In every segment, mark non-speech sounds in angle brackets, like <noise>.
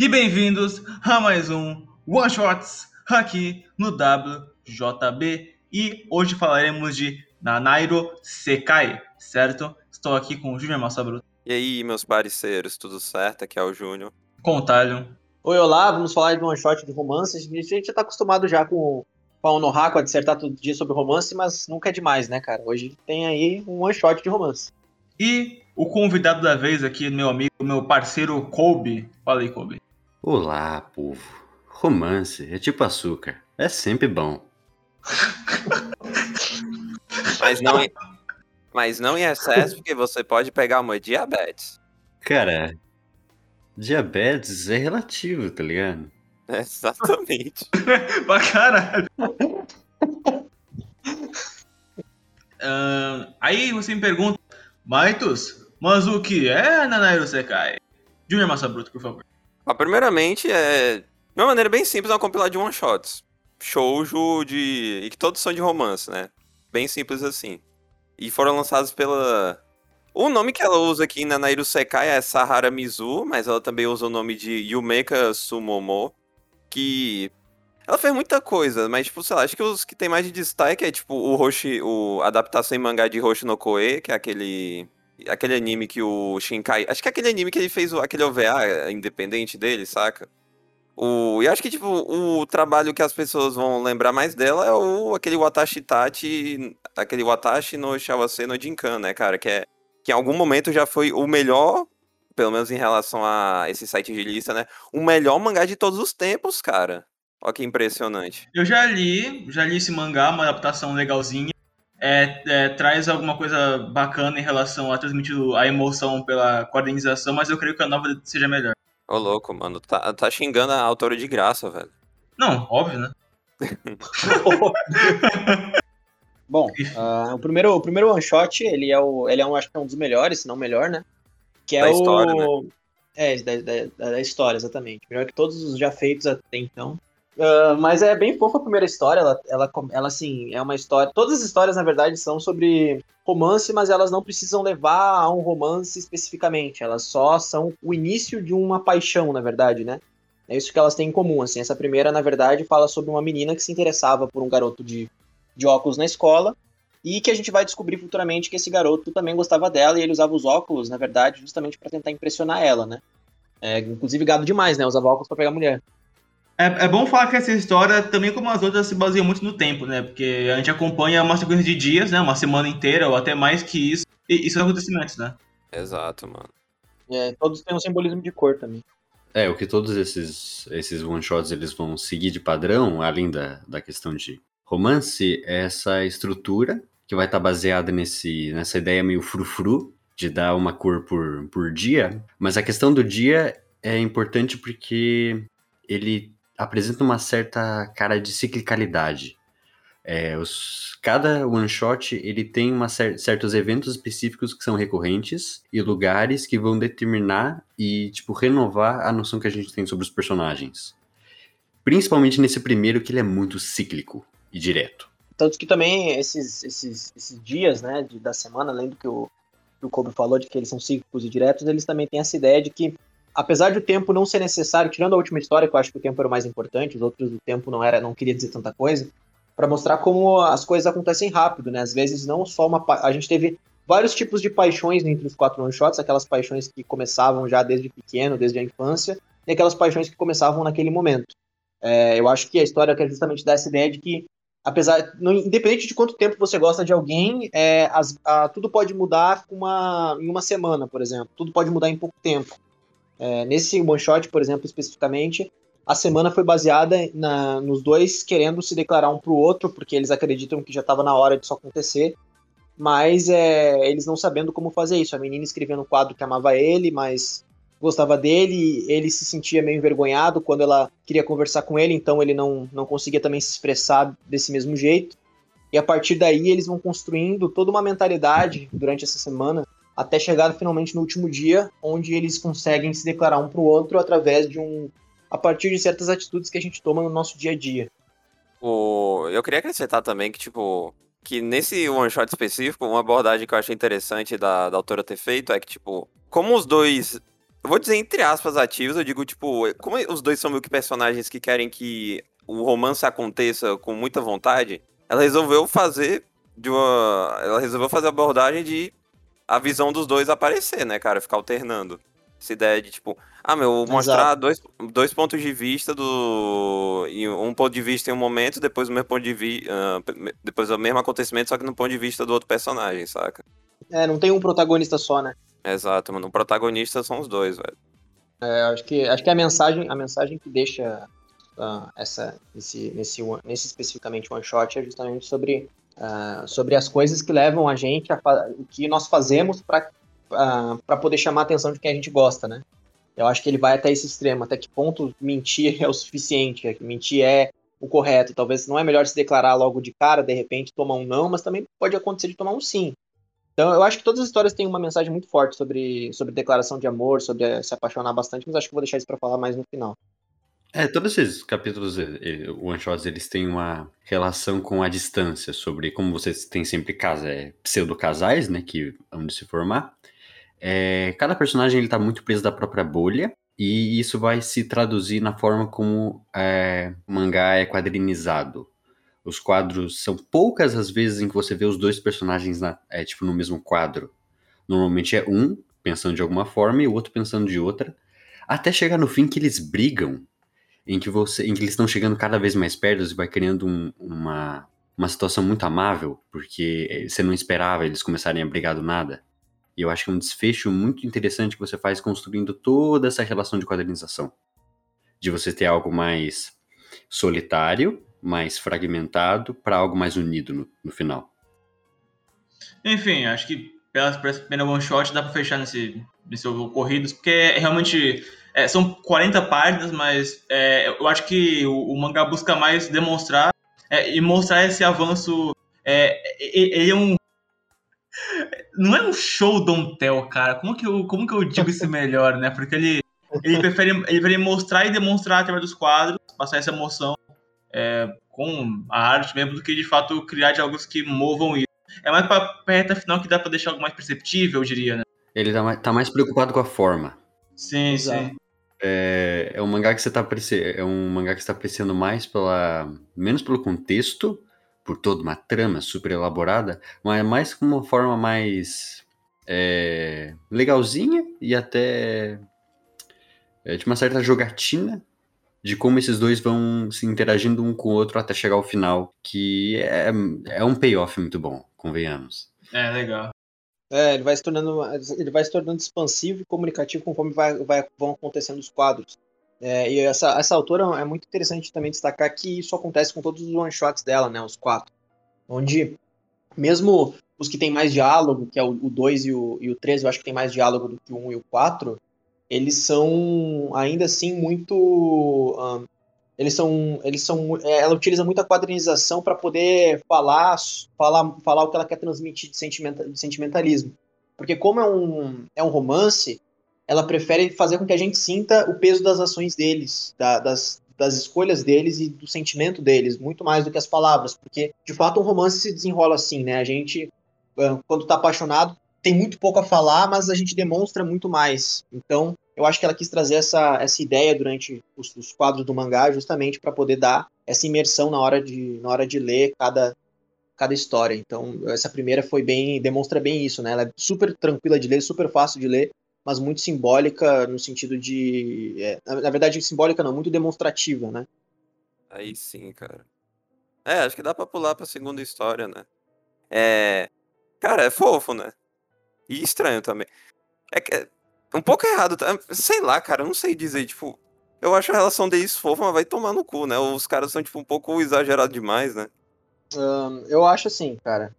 e bem-vindos a mais um One Shots aqui no WJB. E hoje falaremos de Nanairo Sekai, certo? Estou aqui com o Júnior Massabruto. E aí, meus parceiros, tudo certo? Aqui é o Júnior. Com o Talho. Oi, olá, vamos falar de um one shot de romance. A gente já tá acostumado já com, com a Onohaku a dissertar todo dia sobre romance, mas nunca é demais, né, cara? Hoje tem aí um one shot de romance. E o convidado da vez aqui, meu amigo, meu parceiro Kobe. Fala aí, Kobe. Olá, povo. Romance é tipo açúcar. É sempre bom. Mas não, em, mas não em excesso, porque você pode pegar uma diabetes. Cara, diabetes é relativo, tá ligado? <laughs> Exatamente. <laughs> pra caralho. Ahn, aí você me pergunta, Maitos, mas o que é Nanairo Sekai? Júnior Massabruto, por favor. Ó, primeiramente, é de uma maneira bem simples, é uma compilada de one-shots. Shoujo de... e que todos são de romance, né? Bem simples assim. E foram lançados pela... O nome que ela usa aqui na Nairu Sekai é Sahara Mizu, mas ela também usa o nome de Yumeka Sumomo, que... Ela fez muita coisa, mas, tipo, sei lá, acho que os que tem mais de destaque é, tipo, o Roshi... o adaptação em mangá de Roshi no Koe, que é aquele... Aquele anime que o Shinkai. Acho que é aquele anime que ele fez o- aquele OVA independente dele, saca? O, e acho que, tipo, o trabalho que as pessoas vão lembrar mais dela é o aquele Watashi Tachi. Aquele Watashi no Shawase no Jinkan, né, cara? Que, é, que em algum momento já foi o melhor, pelo menos em relação a esse site de lista, né? O melhor mangá de todos os tempos, cara. Olha que impressionante. Eu já li, já li esse mangá, uma adaptação legalzinha. É, é, traz alguma coisa bacana em relação a transmitir a emoção pela quadrinização, mas eu creio que a nova seja melhor. Ô, louco, mano. Tá, tá xingando a autora de graça, velho. Não, óbvio, né? <laughs> Bom, ah, o, primeiro, o primeiro one shot, ele é o. Ele é um, acho que é um dos melhores, se não o melhor, né? Que é Da o. história, né? É, da, da, da história, exatamente. Melhor que todos os já feitos até então. Ah, mas é bem fofa a primeira história. Ela, ela, ela, assim, é uma história. Todas as histórias, na verdade, são sobre romance, mas elas não precisam levar a um romance especificamente. Elas só são o início de uma paixão, na verdade, né? É isso que elas têm em comum, assim. Essa primeira, na verdade, fala sobre uma menina que se interessava por um garoto de, de óculos na escola e que a gente vai descobrir futuramente que esse garoto também gostava dela e ele usava os óculos, na verdade, justamente para tentar impressionar ela, né? É, inclusive gado demais, né? Usava óculos para pegar mulher. É, é bom falar que essa história, também como as outras, se baseia muito no tempo, né? Porque a gente acompanha uma sequência de dias, né? Uma semana inteira, ou até mais que isso. E isso é acontecimentos, né? Exato, mano. É, todos têm um simbolismo de cor também. É, o que todos esses, esses one-shots eles vão seguir de padrão, além da, da questão de romance, é essa estrutura que vai estar baseada nesse, nessa ideia meio frufru, de dar uma cor por, por dia. Mas a questão do dia é importante porque ele apresenta uma certa cara de ciclicalidade. É, os, cada one shot ele tem uma cer- certos eventos específicos que são recorrentes e lugares que vão determinar e tipo renovar a noção que a gente tem sobre os personagens. Principalmente nesse primeiro que ele é muito cíclico e direto. Tanto que também esses, esses, esses dias, né, de- da semana, além do que o, que o Kobe falou, de que eles são cíclicos e diretos, eles também têm essa ideia de que, apesar do tempo não ser necessário, tirando a última história, que eu acho que o tempo era o mais importante, os outros do tempo não era, não queria dizer tanta coisa, para mostrar como as coisas acontecem rápido, né? Às vezes não só uma. A gente teve vários tipos de paixões entre os quatro one-shots, aquelas paixões que começavam já desde pequeno, desde a infância, e aquelas paixões que começavam naquele momento. É, eu acho que a história quer justamente dar essa ideia de que apesar, independente de quanto tempo você gosta de alguém, é, as- a- tudo pode mudar uma, em uma semana, por exemplo. Tudo pode mudar em pouco tempo. É, nesse one shot, por exemplo, especificamente, a semana foi baseada na- nos dois querendo se declarar um pro outro, porque eles acreditam que já estava na hora disso acontecer. Mas é, eles não sabendo como fazer isso. A menina escrevia no quadro que amava ele, mas gostava dele, ele se sentia meio envergonhado quando ela queria conversar com ele, então ele não, não conseguia também se expressar desse mesmo jeito. E a partir daí eles vão construindo toda uma mentalidade durante essa semana, até chegar finalmente no último dia, onde eles conseguem se declarar um pro outro através de um. a partir de certas atitudes que a gente toma no nosso dia a dia. O... Eu queria acrescentar também que, tipo, que nesse one shot específico, uma abordagem que eu achei interessante da, da autora ter feito é que, tipo, como os dois eu vou dizer entre aspas ativos, eu digo, tipo, como os dois são meio que personagens que querem que o romance aconteça com muita vontade, ela resolveu fazer de uma. Ela resolveu fazer a abordagem de a visão dos dois aparecer, né, cara? Ficar alternando. Essa ideia de, tipo, ah, meu, mostrar dois, dois pontos de vista do. Um ponto de vista em um momento, depois o mesmo ponto de vista. Uh, depois o mesmo acontecimento, só que no ponto de vista do outro personagem, saca? É, não tem um protagonista só, né? Exato, mano. O protagonista são os dois, velho. É, acho que, acho que a mensagem, a mensagem que deixa uh, essa, esse, nesse, nesse especificamente one shot é justamente sobre, uh, sobre as coisas que levam a gente a o que nós fazemos para uh, para poder chamar a atenção de quem a gente gosta, né? Eu acho que ele vai até esse extremo, até que ponto mentir é o suficiente, é mentir é o correto. Talvez não é melhor se declarar logo de cara, de repente tomar um não, mas também pode acontecer de tomar um sim. Então, eu acho que todas as histórias têm uma mensagem muito forte sobre, sobre declaração de amor, sobre se apaixonar bastante, mas acho que vou deixar isso para falar mais no final. É, todos esses capítulos one-shots, eles têm uma relação com a distância, sobre como vocês têm sempre casa, é, pseudo-casais, né, que vão se formar. É, cada personagem ele tá muito preso da própria bolha, e isso vai se traduzir na forma como é, o mangá é quadrinizado. Os quadros são poucas as vezes em que você vê os dois personagens na, é, tipo, no mesmo quadro. Normalmente é um pensando de alguma forma e o outro pensando de outra. Até chegar no fim que eles brigam, em que, você, em que eles estão chegando cada vez mais perto e vai criando um, uma, uma situação muito amável, porque você não esperava eles começarem a brigar do nada. E eu acho que é um desfecho muito interessante que você faz construindo toda essa relação de quadrinização. De você ter algo mais solitário, mais fragmentado, para algo mais unido no, no, final. Enfim, acho que pela, primeira one shot dá para fechar nesse, nesse ocorridos, porque é realmente é, são 40 páginas, mas é, eu acho que o, o, mangá busca mais demonstrar é, e mostrar esse avanço. É, ele é um não é um show don't tell, cara. Como que eu, como que eu digo isso melhor, né? Porque ele, ele, prefere, ele prefere mostrar e demonstrar através dos quadros, passar essa emoção é, com a arte mesmo, do que de fato criar diálogos que movam isso. É mais pra, pra reta final que dá pra deixar algo mais perceptível, eu diria, né? Ele tá mais, tá mais preocupado com a forma. Sim, sim. É, é um mangá que você tá apreciando, é um mangá que está apreciando mais pela menos pelo contexto por toda uma trama super elaborada, mas mais com uma forma mais é, legalzinha e até é, de uma certa jogatina de como esses dois vão se interagindo um com o outro até chegar ao final, que é, é um payoff muito bom, convenhamos. É, legal. É, ele vai se tornando, ele vai se tornando expansivo e comunicativo conforme vai, vai, vão acontecendo os quadros. É, e essa, essa autora é muito interessante também destacar que isso acontece com todos os one-shots dela, né? Os quatro. Onde, mesmo os que tem mais diálogo, que é o 2 e o, e o 3, eu acho que tem mais diálogo do que o 1 um e o 4, eles são ainda assim muito. Eles são. Eles são é, ela utiliza muita quadrinização para poder falar, falar, falar o que ela quer transmitir de, sentimenta, de sentimentalismo. Porque, como é um, é um romance, ela prefere fazer com que a gente sinta o peso das ações deles, da, das, das escolhas deles e do sentimento deles, muito mais do que as palavras, porque de fato um romance se desenrola assim, né? A gente, quando tá apaixonado, tem muito pouco a falar, mas a gente demonstra muito mais. Então, eu acho que ela quis trazer essa, essa ideia durante os, os quadros do mangá, justamente para poder dar essa imersão na hora de, na hora de ler cada, cada história. Então, essa primeira foi bem, demonstra bem isso, né? Ela é super tranquila de ler, super fácil de ler, mas muito simbólica no sentido de. É, na verdade, simbólica não, muito demonstrativa, né? Aí sim, cara. É, acho que dá pra pular pra segunda história, né? É. Cara, é fofo, né? E estranho também. É que. Um pouco errado, tá? Sei lá, cara, eu não sei dizer, tipo. Eu acho a relação deles fofa, mas vai tomar no cu, né? Os caras são, tipo, um pouco exagerados demais, né? Um, eu acho assim, cara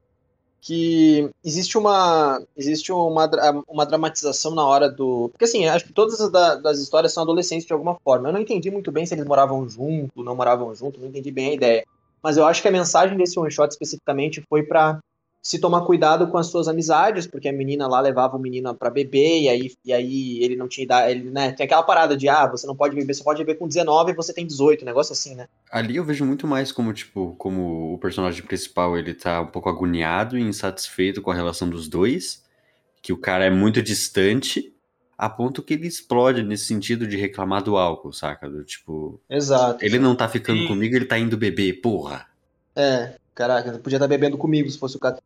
que existe uma existe uma, uma dramatização na hora do porque assim acho que todas as da, das histórias são adolescentes de alguma forma eu não entendi muito bem se eles moravam junto não moravam junto não entendi bem a ideia mas eu acho que a mensagem desse one shot especificamente foi para se tomar cuidado com as suas amizades, porque a menina lá levava o menino para beber, e aí, e aí ele não tinha idade, ele, né, tem aquela parada de, ah, você não pode beber, você pode beber com 19 e você tem 18, um negócio assim, né? Ali eu vejo muito mais como, tipo, como o personagem principal, ele tá um pouco agoniado e insatisfeito com a relação dos dois, que o cara é muito distante, a ponto que ele explode nesse sentido de reclamar do álcool, saca? Do tipo, Exato. ele não tá ficando Sim. comigo, ele tá indo beber, porra. É, caraca, podia estar bebendo comigo se fosse o caso.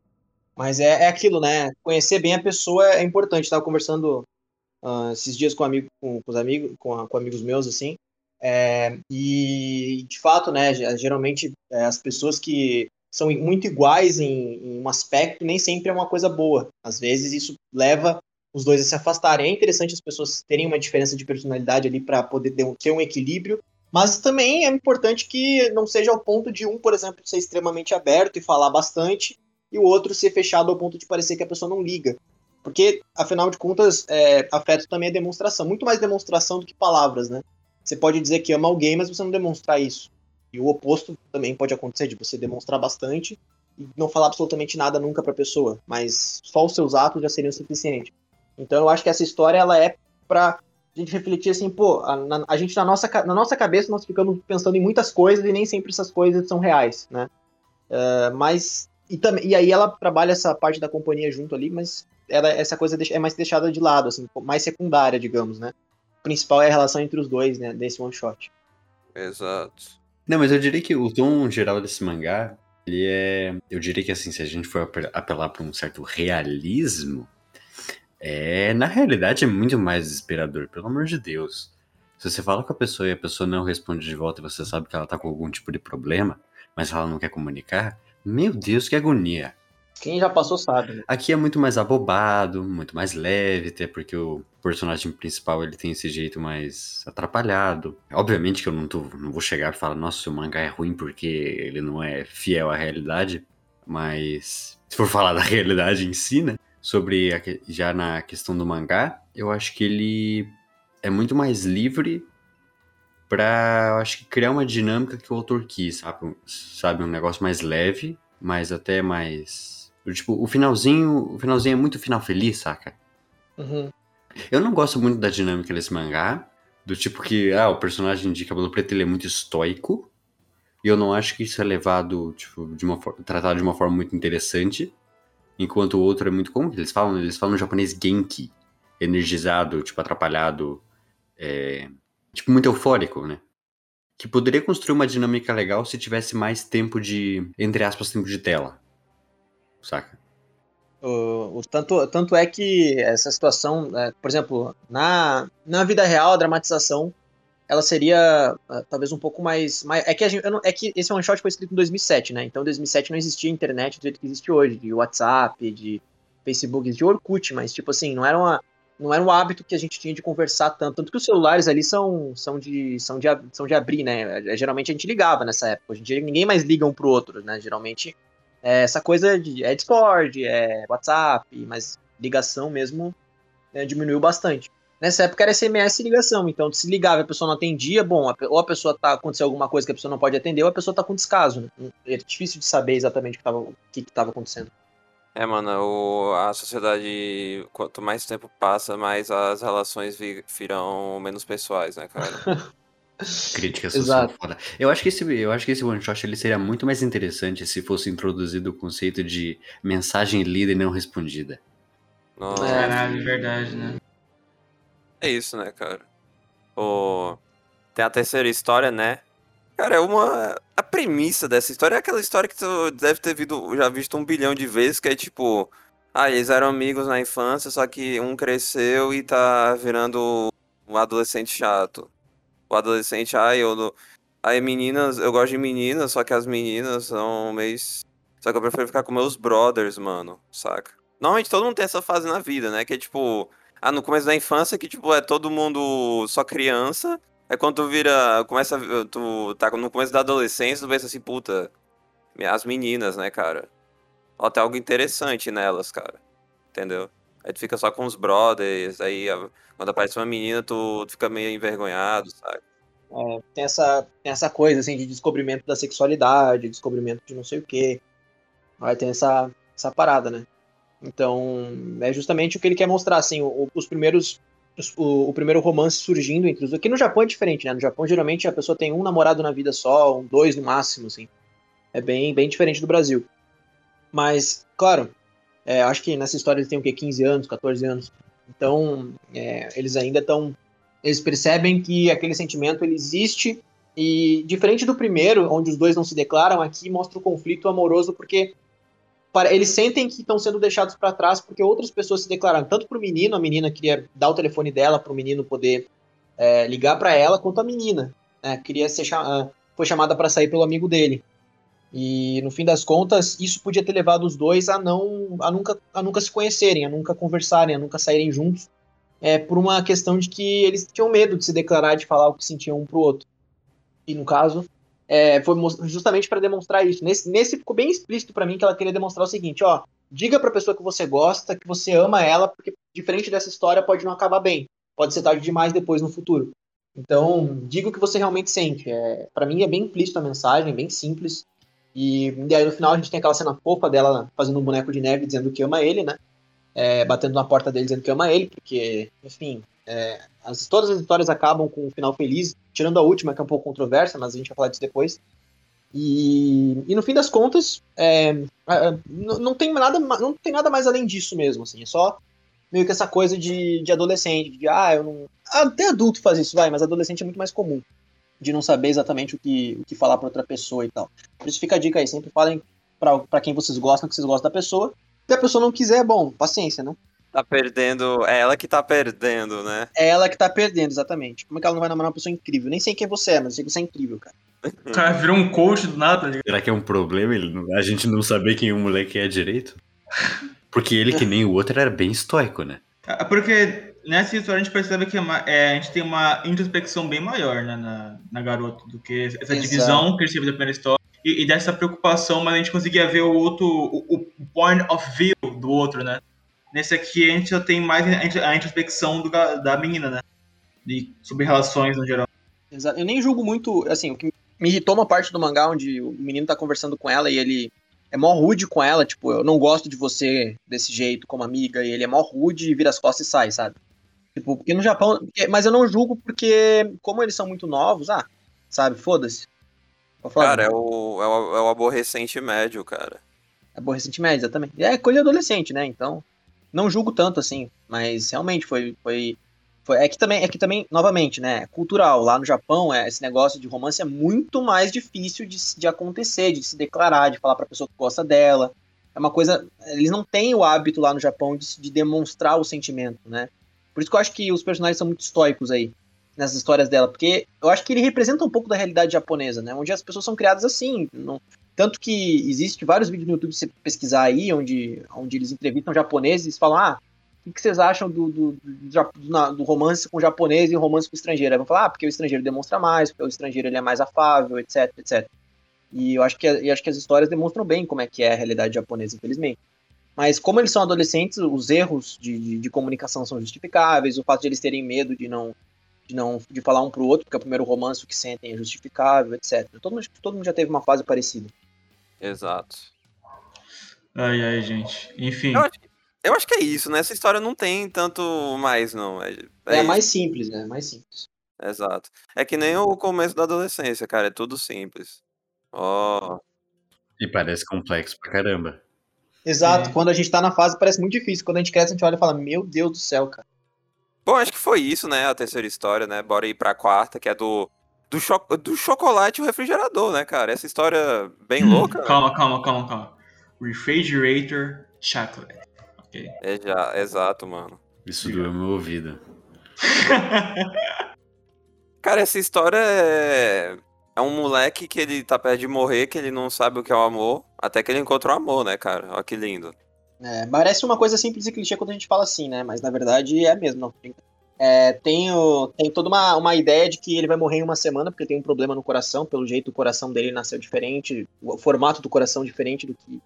Mas é, é aquilo, né? Conhecer bem a pessoa é importante. Tava conversando ah, esses dias com, amigo, com, com os amigos, com, com amigos meus, assim. é, e de fato, né? ge- Geralmente é, as pessoas que são muito iguais em, em um aspecto nem sempre é uma coisa boa. Às vezes isso leva os dois a se afastarem. É interessante as pessoas terem uma diferença de personalidade ali para poder ter um, ter um equilíbrio. Mas também é importante que não seja ao ponto de um, por exemplo, ser extremamente aberto e falar bastante, e o outro ser fechado ao ponto de parecer que a pessoa não liga. Porque, afinal de contas, é, afeto também é demonstração. Muito mais demonstração do que palavras, né? Você pode dizer que ama alguém, mas você não demonstrar isso. E o oposto também pode acontecer, de você demonstrar bastante e não falar absolutamente nada nunca pra pessoa. Mas só os seus atos já seriam suficientes. Então eu acho que essa história, ela é pra a gente refletir assim, pô, a, na- a gente na nossa, na nossa cabeça nós ficamos pensando em muitas coisas e nem sempre essas coisas são reais, né? É, mas e, também, e aí ela trabalha essa parte da companhia junto ali, mas ela, essa coisa é mais deixada de lado, assim, mais secundária, digamos, né? O principal é a relação entre os dois, né, desse one shot. Exato. Não, mas eu diria que o tom geral desse mangá, ele é. Eu diria que assim, se a gente for ape- apelar para um certo realismo, é. Na realidade é muito mais desesperador, pelo amor de Deus. Se você fala com a pessoa e a pessoa não responde de volta e você sabe que ela tá com algum tipo de problema, mas ela não quer comunicar, meu Deus, que agonia. Quem já passou sabe, né? Aqui é muito mais abobado, muito mais leve, até porque o personagem principal ele tem esse jeito mais atrapalhado. Obviamente que eu não, tô, não vou chegar e falar, nossa, o mangá é ruim porque ele não é fiel à realidade, mas se for falar <laughs> da realidade em si, né? Sobre a já na questão do mangá, eu acho que ele é muito mais livre pra, eu acho que criar uma dinâmica que o autor quis, sabe? Um- Sabe, um negócio mais leve, mas até mais Tipo, o finalzinho, o finalzinho é muito final feliz, saca? Uhum. Eu não gosto muito da dinâmica desse mangá, do tipo que, ah, o personagem de cabelo preto ele é muito estoico, e eu não acho que isso é levado, tipo, de uma forma, tratado de uma forma muito interessante, enquanto o outro é muito, como eles falam? Eles falam japonês genki, energizado, tipo, atrapalhado, é, tipo, muito eufórico, né? Que poderia construir uma dinâmica legal se tivesse mais tempo de, entre aspas, tempo de tela, saca? O, o- tanto, tanto é que essa situação, é, por exemplo, na, na vida real, a dramatização, ela seria ah, talvez um pouco mais. mais é, que gente, não- é que esse one shot foi escrito em 2007, né? Então, em 2007 não existia internet do jeito que existe hoje, de WhatsApp, de Facebook, de Orkut, mas, tipo assim, não era, uma, não era um hábito que a gente tinha de conversar tanto. Tanto que os celulares ali são, são, de, são, de, são de abrir, né? É, Geralmente a gente ligava nessa época. Hoje em dia ninguém mais liga um pro outro, né? Geralmente é essa coisa de é Discord, é WhatsApp, mas ligação mesmo né, diminuiu bastante. Nessa época era SMS e ligação, então se ligava e a pessoa não atendia, bom, ou a pessoa tá aconteceu alguma coisa que a pessoa não pode atender, ou a pessoa tá com descaso. Né? É difícil de saber exatamente o que tava, o que, que tava acontecendo. É, mano, o- a sociedade, quanto mais tempo passa, mais as relações vi- virão menos pessoais, né, cara? <laughs> Crítica social Exato. foda. Eu acho que esse, eu acho que esse one shot ele seria muito mais interessante se fosse introduzido o conceito de mensagem lida e não respondida. Nossa. Caralho, verdade, né? É isso, né, cara? O... Tem a terceira história, né? Cara, é uma. A premissa dessa história é aquela história que tu deve ter visto, já visto um bilhão de vezes, que é tipo. Ah, eles eram amigos na infância, só que um cresceu e tá virando um adolescente chato. O adolescente, ai, eu. não- Aí meninas, eu gosto de meninas, só que as meninas são meio. Só que eu prefiro ficar com meus brothers, mano, saca? Normalmente todo mundo tem essa fase na vida, né? Que é tipo. Ah, no começo da infância, que, tipo, é todo mundo só criança. É quando tu vira. Começa. Tu tá no começo da adolescência, tu pensa assim, puta. As meninas, né, cara? Ó, tem algo interessante nelas, cara. Entendeu? Aí tu fica só com os brothers, aí a- quando aparece uma menina, tu, tu fica meio envergonhado, sabe? É, tem, essa, tem essa coisa assim de descobrimento da sexualidade, descobrimento de não sei o quê. Aí tem essa, essa parada, né? Então, é justamente o que ele quer mostrar, assim, o- os primeiros. O, o primeiro romance surgindo entre os dois. Aqui no Japão é diferente, né? No Japão, geralmente, a pessoa tem um namorado na vida só, um, dois no máximo, assim. É bem, bem diferente do Brasil. Mas, claro, é, acho que nessa história ele tem o quê? 15 anos, 14 anos. Então, é, eles ainda estão. Eles percebem que aquele sentimento ele existe. E diferente do primeiro, onde os dois não se declaram, aqui mostra o conflito amoroso, porque eles sentem que estão sendo deixados para trás porque outras pessoas se declararam, tanto para o menino, a menina queria dar o telefone dela para o menino poder é, ligar para ela, quanto a menina, né, queria ser foi chamada para sair pelo amigo dele. E no fim das contas, isso podia ter levado os dois a não a nunca, a nunca se conhecerem, a nunca conversarem, a nunca saírem juntos, é, por uma questão de que eles tinham medo de se declarar, de falar o que sentiam um pro outro. E no caso, é, foi justamente para demonstrar isso. Nesse, nesse ficou bem explícito para mim que ela queria demonstrar o seguinte: ó, diga pra pessoa que você gosta, que você ama ela, porque diferente dessa história pode não acabar bem, pode ser tarde demais depois no futuro. Então, diga o que você realmente sente. É, para mim é bem implícito a mensagem, bem simples. E, e aí no final a gente tem aquela cena fofa dela fazendo um boneco de neve dizendo que ama ele, né? É, batendo na porta dele dizendo que ama ele, porque, enfim, é, as, todas as histórias acabam com um final feliz, tirando a última, que é um pouco controversa, mas a gente vai falar disso depois. E, e no fim das contas, é, não, não, tem nada, não tem nada mais além disso mesmo, assim, é só meio que essa coisa de, de adolescente, de ah, eu não. Até adulto faz isso, vai, mas adolescente é muito mais comum de não saber exatamente o que, o que falar para outra pessoa e tal. Por isso fica a dica aí, sempre falem para quem vocês gostam, que vocês gostam da pessoa. Se a pessoa não quiser, bom, paciência, né? Tá perdendo, é ela que tá perdendo, né? É ela que tá perdendo, exatamente. Como é que ela não vai namorar uma pessoa incrível? Nem sei quem você é, mas eu sei que você é incrível, cara. O cara virou um coach do nada, tá ligado? Será que é um problema ele, a gente não saber quem o moleque é direito? Porque ele, que nem o outro, era bem estoico, né? É porque nessa história a gente percebe que é, é, a gente tem uma introspecção bem maior né, na, na garota do que essa Exato. divisão que ele teve da primeira história e, e, dessa preocupação, mas a gente conseguia ver o outro, o, o, point of view do outro, né? Nesse aqui a gente já tem mais a introspecção do, da menina, né? De, sobre relações no geral. Exato. Eu nem julgo muito, assim, o que me irritou uma parte do mangá onde o menino tá conversando com ela e ele é mó rude com ela, tipo, eu não gosto de você desse jeito como amiga, e ele é mó rude e vira as costas e sai, sabe? Tipo, porque no Japão. Mas eu não julgo porque, como eles são muito novos, ah, sabe, foda-se. Cara, é o, é, o, é o aborrecente médio, cara. Aborrecente médio, exatamente. É coisa adolescente, né? Então, não julgo tanto assim. Mas realmente foi. foi, foi é que também, é que também, novamente, né? É cultural. Lá no Japão, é, esse negócio de romance é muito mais difícil de, de acontecer, de se declarar, de falar pra pessoa que gosta dela. É uma coisa. Eles não têm o hábito lá no Japão de, de demonstrar o sentimento, né? Por isso que eu acho que os personagens são muito estoicos aí, nessas histórias dela, porque eu acho que ele representa um pouco da realidade japonesa, né? Onde as pessoas são criadas assim. Não... Tanto que existe vários vídeos no YouTube você pesquisar aí, onde, onde eles entrevistam japoneses e falam, ah, o que vocês acham do, do, do, do, romance com japonês e romance com estrangeiro? Aí vão falar, ah, porque o estrangeiro demonstra mais, porque o estrangeiro ele é mais afável, etc, etc. E eu acho que, eu acho que as histórias demonstram bem como é que é a realidade japonesa, infelizmente. Mas como eles são adolescentes, os erros de, de, de, comunicação são justificáveis, o fato de eles terem medo de não de não de falar um pro outro, porque é o primeiro romance o que sentem é justificável, etc. Todo mundo, todo mundo já teve uma fase parecida. Exato. Ai, ai, gente. Enfim. Eu acho, eu acho que é isso, né? Essa história não tem tanto mais, não. É, é, é mais simples, né? Mais simples. Exato. É que nem o começo da adolescência, cara. É tudo simples. Ó. Oh. E parece complexo pra caramba. Exato, é. quando a gente tá na fase parece muito difícil. Quando a gente cresce, a gente olha e fala, meu Deus do céu, cara. Bom, acho que foi isso, né? A terceira história, né? Bora ir pra quarta, que é do. Do, cho do chocolate e o refrigerador, né, cara? Essa história bem hum, louca. Calma, calma, calma, calma. Refrigerator chocolate. Ok. É já, exato, mano. Isso doeu meu ouvido. <laughs> cara, essa história é é um moleque que ele tá perto de morrer, que ele não sabe o que é o amor, até que ele encontra o amor, né, cara? Olha que lindo. É, parece uma coisa simples e clichê quando a gente fala assim, né? Mas na verdade é mesmo. É, tem, o, tem toda uma, uma ideia de que ele vai morrer em uma semana porque tem um problema no coração. Pelo jeito, o coração dele nasceu diferente, o formato do coração diferente do que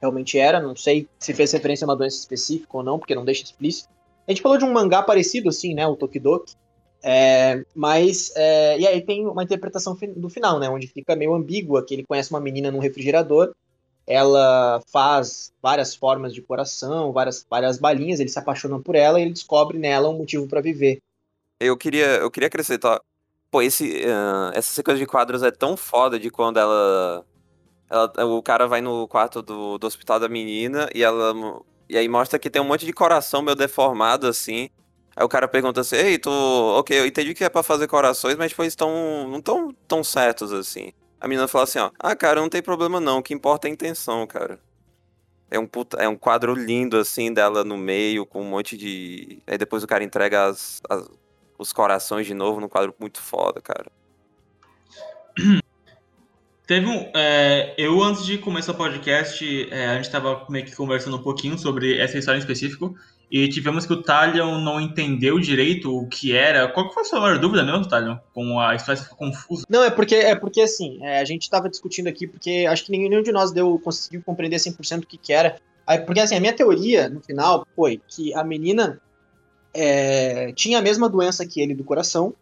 realmente era. Não sei se fez referência a uma doença específica ou não, porque não deixa explícito. A gente falou de um mangá parecido, assim, né? O Tokidoki, é, mas, é, e aí tem uma interpretação do final, né? Onde fica meio ambígua, que ele conhece uma menina num refrigerador, ela faz várias formas de coração, várias, várias balinhas, ele se apaixona por ela e ele descobre nela um motivo para viver. Eu queria, eu queria acrescentar, pô, esse, uh, essa sequência de quadros é tão foda de quando ela, ela o cara vai no quarto do, do hospital da menina e ela E aí mostra que tem um monte de coração meio deformado, assim. Aí o cara pergunta assim, ei, tu. Ok, eu entendi que é pra fazer corações, mas tipo, estão. não tão tão certos assim. A menina fala assim, ó, ah, cara, não tem problema não, o que importa é a intenção, cara. É um, puta, é um quadro lindo, assim, dela no meio, com um monte de. Aí depois o cara entrega as, as, os corações de novo num quadro muito foda, cara. <clears throat> Teve um. É, eu, antes de começar o podcast, é, a gente estava meio que conversando um pouquinho sobre essa história em específico. E tivemos que o Talion não entendeu direito o que era. Qual que foi a sua maior dúvida mesmo, Talion? Com a história ficou confusa. Não, é porque, é porque assim, é, a gente estava discutindo aqui, porque acho que nenhum de nós deu, conseguiu compreender 100% o que, que era. Aí, porque assim, a minha teoria, no final, foi que a menina é, tinha a mesma doença que ele do coração.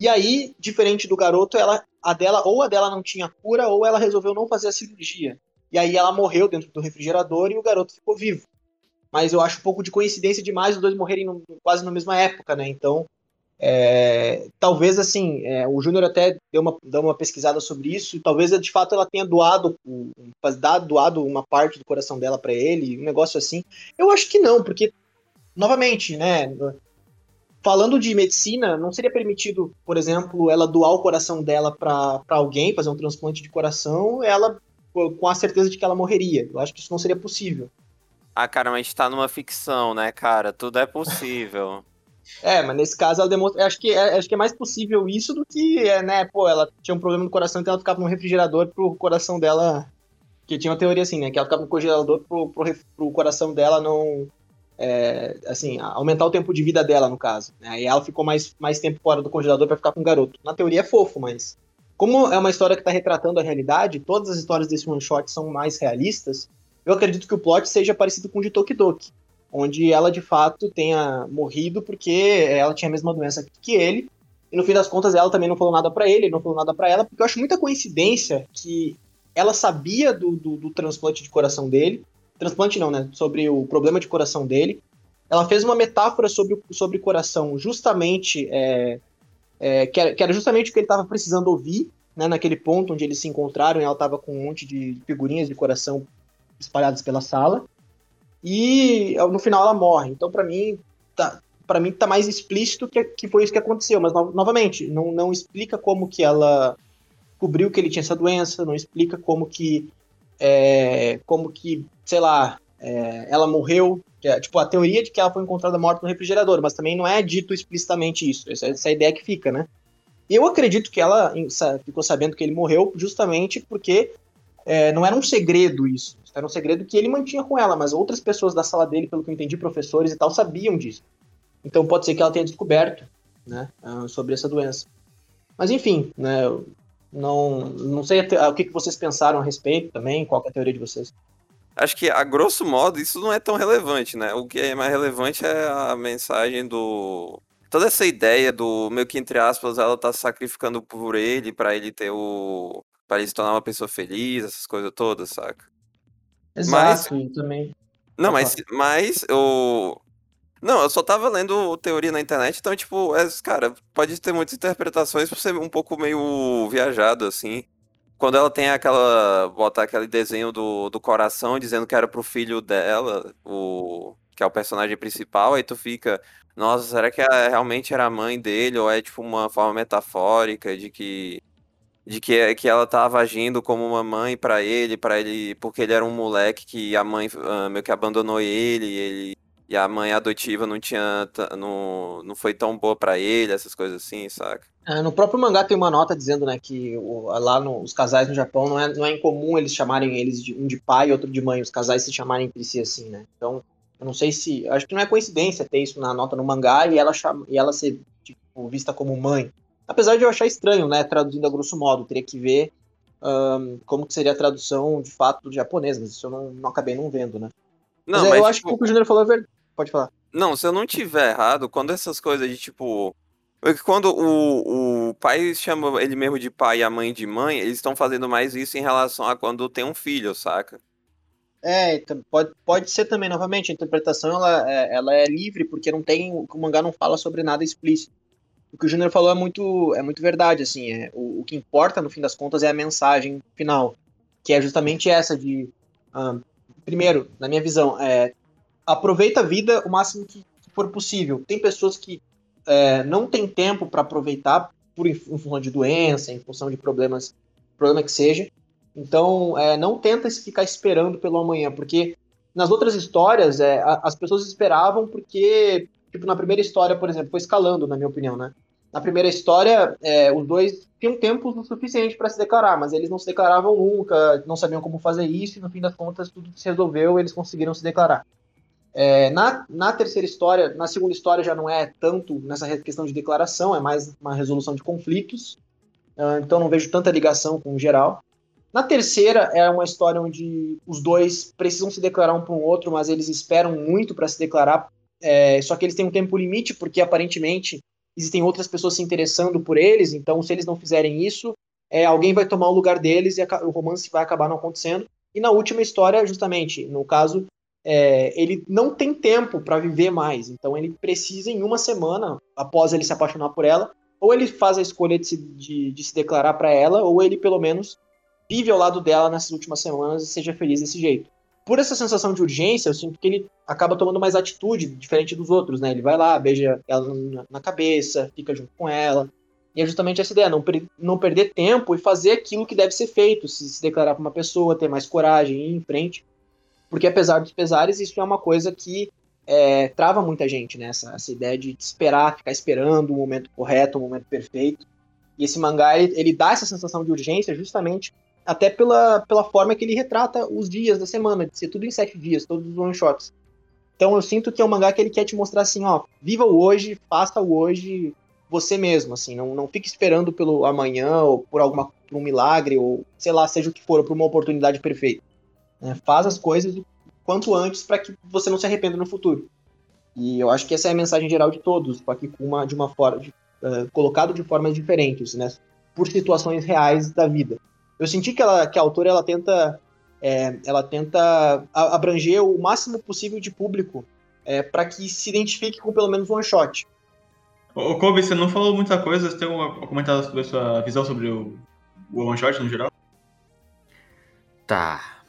E aí, diferente do garoto, ela, a dela, ou a dela não tinha cura, ou ela resolveu não fazer a cirurgia. E aí ela morreu dentro do refrigerador e o garoto ficou vivo mas eu acho um pouco de coincidência demais os dois morrerem no, quase na mesma época, né? Então, é, talvez assim, é, o Júnior até deu uma, deu uma pesquisada sobre isso, talvez de fato ela tenha doado, dado, doado uma parte do coração dela para ele, um negócio assim. Eu acho que não, porque, novamente, né? Falando de medicina, não seria permitido, por exemplo, ela doar o coração dela para alguém, fazer um transplante de coração, ela com a certeza de que ela morreria. Eu acho que isso não seria possível. Ah, cara, mas tá numa ficção, né, cara? Tudo é possível. <laughs> É, mas nesse caso ela demonstra. Acho que, é, acho que é mais possível isso do que, é, né? Pô, ela tinha um problema no coração, então ela ficava no refrigerador pro coração dela. Que tinha uma teoria assim, né? Que ela ficava no congelador pro, pro, pro coração dela não. É, assim, aumentar o tempo de vida dela, no caso. Né? E ela ficou mais, mais tempo fora do congelador para ficar com o garoto. Na teoria é fofo, mas. Como é uma história que tá retratando a realidade, todas as histórias desse one shot são mais realistas eu acredito que o plot seja parecido com o de Tokidoki, onde ela de fato tenha morrido porque ela tinha a mesma doença que ele, e no fim das contas ela também não falou nada para ele, ele não falou nada para ela, porque eu acho muita coincidência que ela sabia do, do, do, transplante de coração dele, transplante não, né, sobre o problema de coração dele, ela fez uma metáfora sobre, sobre coração justamente, é, é, que, era, que, era, justamente o que ele estava precisando ouvir, né, naquele ponto onde eles se encontraram, e ela estava com um monte de figurinhas de coração espalhadas pela sala. E no final ela morre. Então, para mim, tá, para mim tá mais explícito que, que foi isso que aconteceu. Mas, no, novamente, não, não explica como que ela cobriu que ele tinha essa doença, não explica como que, é, como que, sei lá, é, ela morreu. É, tipo, a teoria de que ela foi encontrada morta no refrigerador, mas também não é dito explicitamente isso. Essa, essa é ideia que fica, né? Eu acredito que ela ficou sabendo que ele morreu justamente porque é, não era um segredo isso. Era um segredo que ele mantinha com ela, mas outras pessoas da sala dele, pelo que eu entendi, professores e tal, sabiam disso. Então pode ser que ela tenha descoberto né, ah, sobre essa doença. Mas enfim, né, não, não sei o que vocês pensaram a respeito também, qual é a teoria de vocês. Acho que, a grosso modo, isso não é tão relevante, né? O que é mais relevante é a mensagem do. Toda essa ideia do meio que, entre aspas, ela tá sacrificando por ele, para ele ter o para ele se tornar uma pessoa feliz, essas coisas todas, saca? Exato, mas, também. Não, mas, mas eu. Não, eu só tava lendo teoria na internet, então, tipo, é, cara, pode ter muitas interpretações por ser um pouco meio viajado, assim. Quando ela tem aquela. botar aquele desenho do, do coração dizendo que era pro filho dela, o. que é o personagem principal, aí tu fica. Nossa, será que realmente era a mãe dele? Ou é tipo uma forma metafórica de que de que, que ela estava agindo como uma mãe para ele, para ele, porque ele era um moleque que a mãe uh, meio que abandonou ele, ele e a mãe adotiva não tinha não, não foi tão boa para ele, essas coisas assim, saca? É, no próprio mangá tem uma nota dizendo, né, que o, lá no, os casais no Japão não é, não é incomum eles chamarem eles de um de pai e outro de mãe, os casais se chamarem entre si assim, né? Então, eu não sei se, acho que não é coincidência ter isso na nota no mangá e ela chama, e ela ser tipo, vista como mãe. Apesar de eu achar estranho, né, traduzindo a grosso modo, teria que ver um, como que seria a tradução de fato do japonês, mas isso eu não, não acabei não vendo, né? Não, mas, mas eu acho que o que o Júnior falou é verdade. Pode falar. Não, se eu não tiver errado, quando essas coisas de tipo. Quando o, o pai chama ele mesmo de pai e a mãe de mãe, eles estão fazendo mais isso em relação a quando tem um filho, saca? É, então, pode, pode ser também, novamente, a interpretação ela, é, ela é livre, porque não tem. O mangá não fala sobre nada explícito o que o Júnior falou é muito, é muito verdade, assim, é, o, o, que importa no fim das contas é a mensagem final, que é justamente essa de, primeiro, na minha visão, é, aproveita a vida o máximo que for possível. Tem pessoas que é, não têm tempo para aproveitar por em função de doença, em função de problemas, problema que seja. Então, é, não tenta ficar esperando pelo amanhã, porque nas outras histórias, é, as pessoas esperavam porque, tipo, na primeira história, por exemplo, foi escalando, na minha opinião, né? Na primeira história, é, os dois tinham tempo suficiente para se declarar, mas eles não se declaravam nunca, não sabiam como fazer isso, e no fim das contas tudo se resolveu, eles conseguiram se declarar. É, na, na terceira história, na segunda história já não é tanto nessa questão de declaração, é mais uma resolução de conflitos, uh, então não vejo tanta ligação com o geral. Na terceira é uma história onde os dois precisam se declarar um para o outro, mas eles esperam muito para se declarar, é, só que eles têm um tempo limite, porque aparentemente existem outras pessoas se interessando por eles, então se eles não fizerem isso, é, alguém vai tomar o lugar deles e a, o romance vai acabar não acontecendo. E na última história, justamente, no caso, é, ele não tem tempo para viver mais, então ele precisa, em uma semana, após ele se apaixonar por ela, ou ele faz a escolha de se, de, de se declarar para ela, ou ele, pelo menos, vive ao lado dela nessas últimas semanas e seja feliz desse jeito por essa sensação de urgência, eu sinto que ele acaba tomando mais atitude, diferente dos outros, né? Ele vai lá, beija ela na cabeça, fica junto com ela. E é justamente essa ideia, não, per não perder tempo e fazer aquilo que deve ser feito, se, se declarar para uma pessoa, ter mais coragem, ir em frente. Porque apesar dos pesares, isso é uma coisa que é, trava muita gente, né? Essa, essa, ideia de esperar, ficar esperando o momento correto, o momento perfeito. E esse mangá, ele, ele dá essa sensação de urgência justamente até pela, pela forma que ele retrata os dias da semana, de ser tudo em sete dias, todos os one-shots. Então eu sinto que é um mangá que ele quer te mostrar assim, ó, viva o hoje, faça o hoje você mesmo, assim, não, não fique esperando pelo amanhã, ou por alguma um milagre, ou sei lá, seja o que for, por uma oportunidade perfeita. Né? Faz as coisas quanto antes para que você não se arrependa no futuro. E eu acho que essa é a mensagem geral de todos, só que uma, de uma forma, de, uh, colocado de formas diferentes, né? Por situações reais da vida eu senti que, ela, que a autora ela tenta, é, ela tenta abranger o máximo possível de público é, para que se identifique com pelo menos um one shot. Ô, Kobe, você não falou muita coisa, você tem um comentário sobre a sua visão sobre o, o one shot no geral? Tá.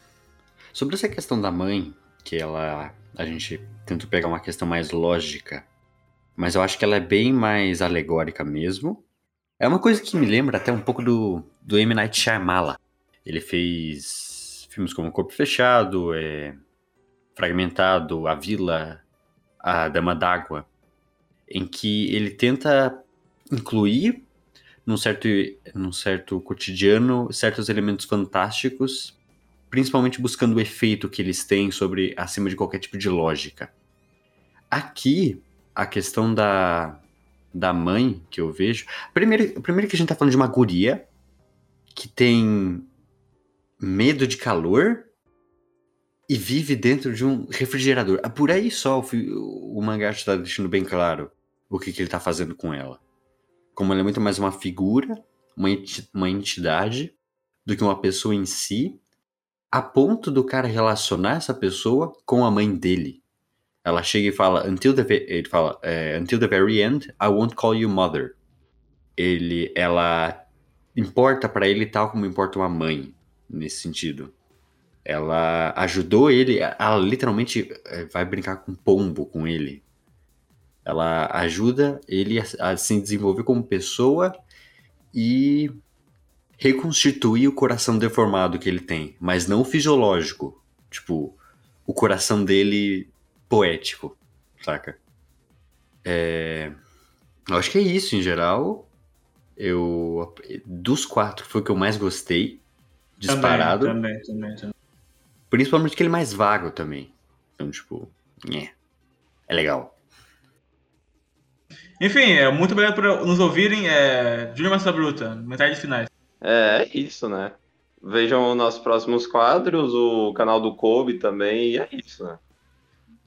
Sobre essa questão da mãe, que ela. A gente tenta pegar uma questão mais lógica, mas eu acho que ela é bem mais alegórica mesmo. É uma coisa que me lembra até um pouco do, do M. Night Shyamala. Ele fez filmes como Corpo Fechado, é, Fragmentado, A Vila, A Dama d'Água, em que ele tenta incluir num certo, num certo cotidiano certos elementos fantásticos, principalmente buscando o efeito que eles têm sobre acima de qualquer tipo de lógica. Aqui, a questão da, da mãe que eu vejo. Primeiro, primeiro que a gente tá falando de uma guria que tem medo de calor e vive dentro de um refrigerador. Ah, por aí só o, o mangá está deixando bem claro o que, que ele está fazendo com ela. Como ela é muito mais uma figura, uma, uma entidade, do que uma pessoa em si, a ponto do cara relacionar essa pessoa com a mãe dele. Ela chega e fala, until the, ele fala, é, until the very end, I won't call you mother. Ele, ela importa para ele tal como importa uma mãe, nesse sentido. Ela ajudou ele, ela literalmente é, vai brincar com pombo com ele. Ela ajuda ele a, a se desenvolver como pessoa e reconstituir o coração deformado que ele tem, mas não fisiológico. Tipo, o coração dele poético, saca? É... Eu acho que é isso em geral. Eu. Dos quatro foi o que eu mais gostei. Disparado. Também, também, também. Principalmente porque ele é mais vago também. Então, tipo, é. É legal. Enfim, é, muito obrigado por nos ouvirem. É, Júnior Massa Bruta, metade de finais. É, é isso, né? Vejam os nossos próximos quadros, o canal do Kobe também, e é isso, né?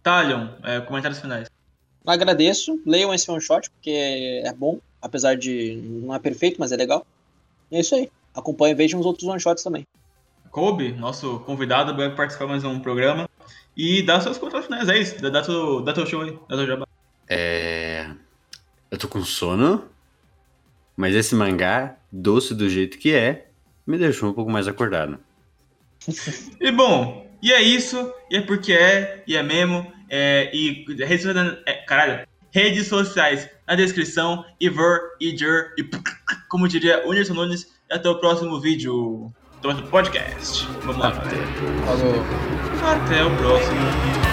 Talion, é, comentários finais. Agradeço, leiam esse one shot, porque é bom, apesar de não é perfeito, mas é legal. E é isso aí. Acompanhe e vejam os outros one shots também. Kobe, nosso convidado, vai participar mais um programa. E dá seus comentários finais, é isso. Dá, dá, teu, dá teu show aí, dá teu jabá. É. Eu tô com sono, mas esse mangá, doce do jeito que é, me deixou um pouco mais acordado. <laughs> e bom, e é isso, e é porque é, e é mesmo, É, e redes sociais, é, caralho, redes sociais na descrição. Iver, Iger e como diria Whindersson Nunes. Até o próximo vídeo. Até o próximo podcast. Vamos lá. Até. Falou. Até o próximo.